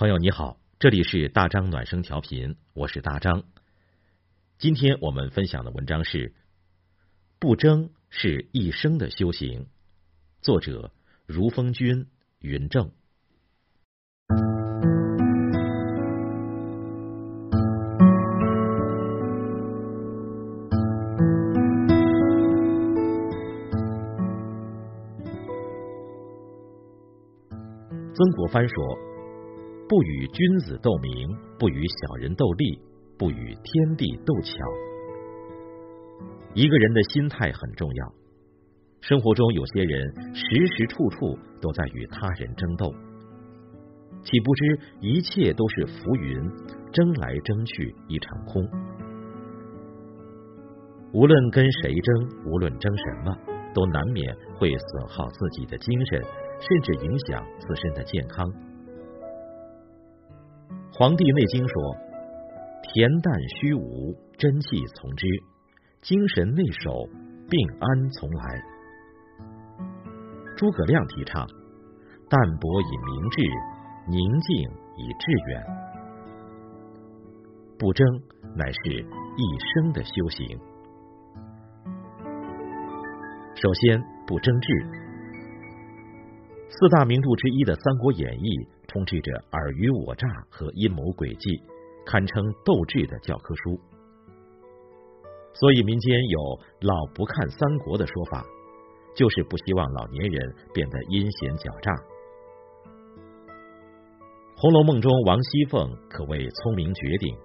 朋友你好，这里是大张暖声调频，我是大张。今天我们分享的文章是《不争是一生的修行》，作者如风君云正。曾国藩说。不与君子斗名，不与小人斗利，不与天地斗巧。一个人的心态很重要。生活中有些人时时处处都在与他人争斗，岂不知一切都是浮云，争来争去一场空。无论跟谁争，无论争什么，都难免会损耗自己的精神，甚至影响自身的健康。《黄帝内经》说：“恬淡虚无，真气从之；精神内守，病安从来。”诸葛亮提倡：“淡泊以明志，宁静以致远。”不争，乃是一生的修行。首先，不争智。四大名著之一的《三国演义》。充斥着尔虞我诈和阴谋诡计，堪称斗智的教科书。所以民间有“老不看三国”的说法，就是不希望老年人变得阴险狡诈。《红楼梦》中王熙凤可谓聪明绝顶，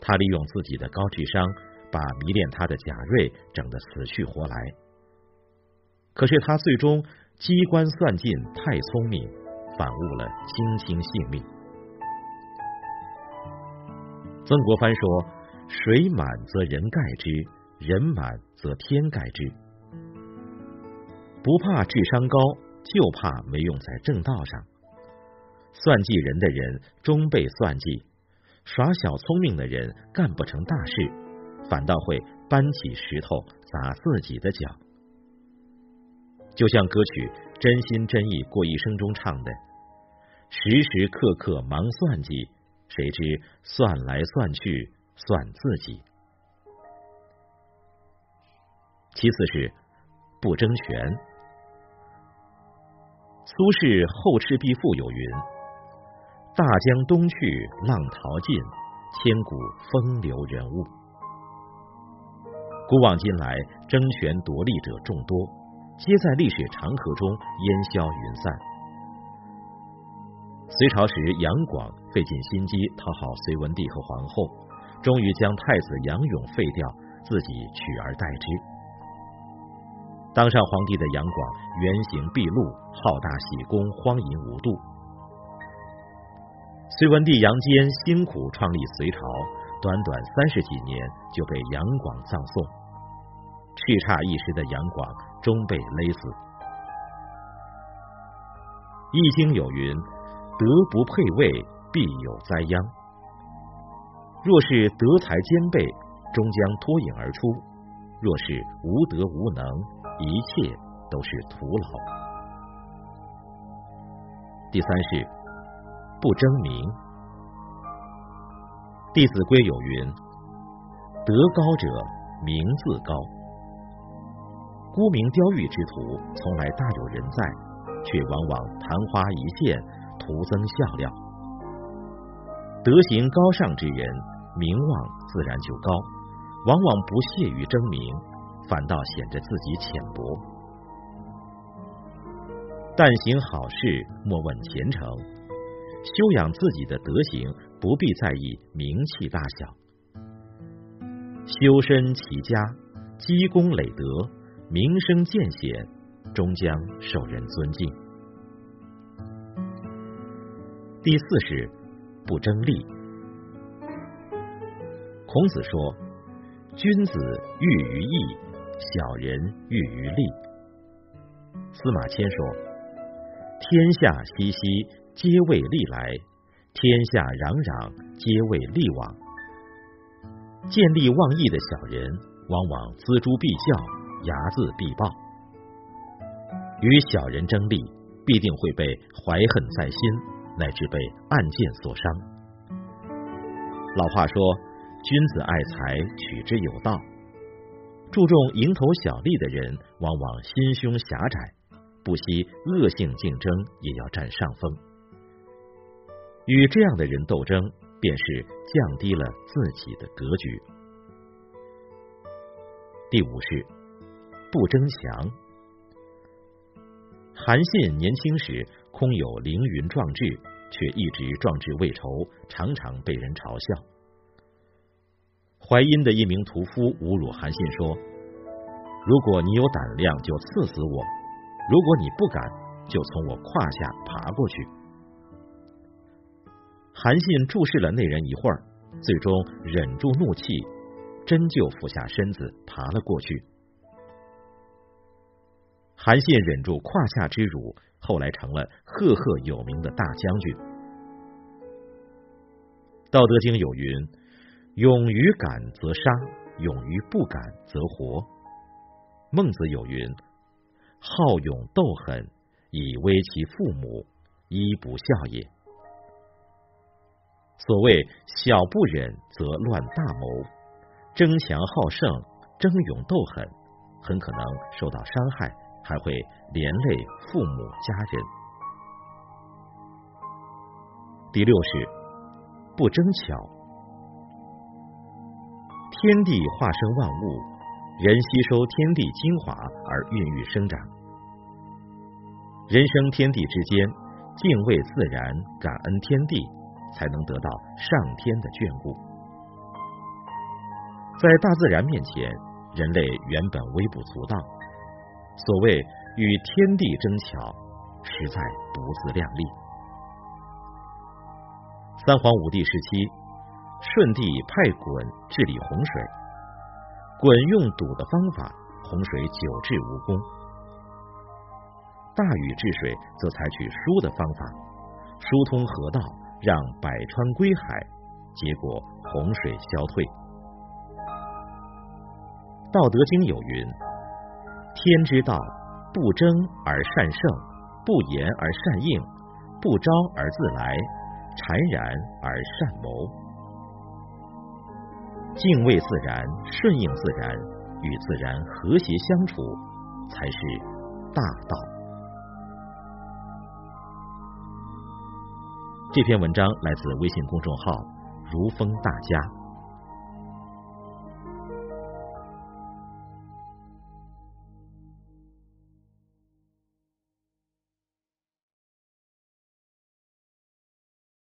她利用自己的高智商，把迷恋她的贾瑞整得死去活来。可是她最终机关算尽，太聪明。反误了卿卿性命。曾国藩说：“水满则人盖之，人满则天盖之。不怕智商高，就怕没用在正道上。算计人的人终被算计，耍小聪明的人干不成大事，反倒会搬起石头砸自己的脚。”就像歌曲《真心真意过一生》中唱的。时时刻刻忙算计，谁知算来算去算自己。其次是不争权。苏轼《后赤壁赋》有云：“大江东去，浪淘尽，千古风流人物。”古往今来，争权夺利者众多，皆在历史长河中烟消云散。隋朝时，杨广费尽心机讨好隋文帝和皇后，终于将太子杨勇废掉，自己取而代之。当上皇帝的杨广原形毕露，好大喜功，荒淫无度。隋文帝杨坚辛苦创立隋朝，短短三十几年就被杨广葬送。叱咤一时的杨广终被勒死。《易经》有云。德不配位，必有灾殃。若是德才兼备，终将脱颖而出；若是无德无能，一切都是徒劳。第三是不争名。《弟子规》有云：“德高者名自高。”沽名钓誉之徒，从来大有人在，却往往昙花一现。徒增笑料，德行高尚之人，名望自然就高，往往不屑于争名，反倒显着自己浅薄。但行好事，莫问前程。修养自己的德行，不必在意名气大小。修身齐家，积功累德，名声渐显，终将受人尊敬。第四是不争利。孔子说：“君子喻于义，小人喻于利。”司马迁说：“天下熙熙，皆为利来；天下攘攘，皆为利往。”见利忘义的小人，往往锱铢必较，睚眦必报。与小人争利，必定会被怀恨在心。乃至被暗箭所伤。老话说：“君子爱财，取之有道。”注重蝇头小利的人，往往心胸狭窄，不惜恶性竞争也要占上风。与这样的人斗争，便是降低了自己的格局。第五是不争强。韩信年轻时空有凌云壮志，却一直壮志未酬，常常被人嘲笑。淮阴的一名屠夫侮辱韩信说：“如果你有胆量，就刺死我；如果你不敢，就从我胯下爬过去。”韩信注视了那人一会儿，最终忍住怒气，真就俯下身子爬了过去。韩信忍住胯下之辱，后来成了赫赫有名的大将军。《道德经》有云。勇于敢则杀，勇于不敢则活。孟子有云：“好勇斗狠，以威其父母，一不孝也。”所谓“小不忍则乱大谋”，争强好胜、争勇斗狠，很可能受到伤害，还会连累父母家人。第六是不争巧。天地化生万物，人吸收天地精华而孕育生长。人生天地之间，敬畏自然，感恩天地，才能得到上天的眷顾。在大自然面前，人类原本微不足道。所谓与天地争巧，实在不自量力。三皇五帝时期。舜帝派鲧治理洪水，鲧用堵的方法，洪水久治无功。大禹治水则采取疏的方法，疏通河道，让百川归海，结果洪水消退。道德经有云：“天之道，不争而善胜，不言而善应，不招而自来，禅然而善谋。”敬畏自然，顺应自然，与自然和谐相处，才是大道。这篇文章来自微信公众号“如风大家”。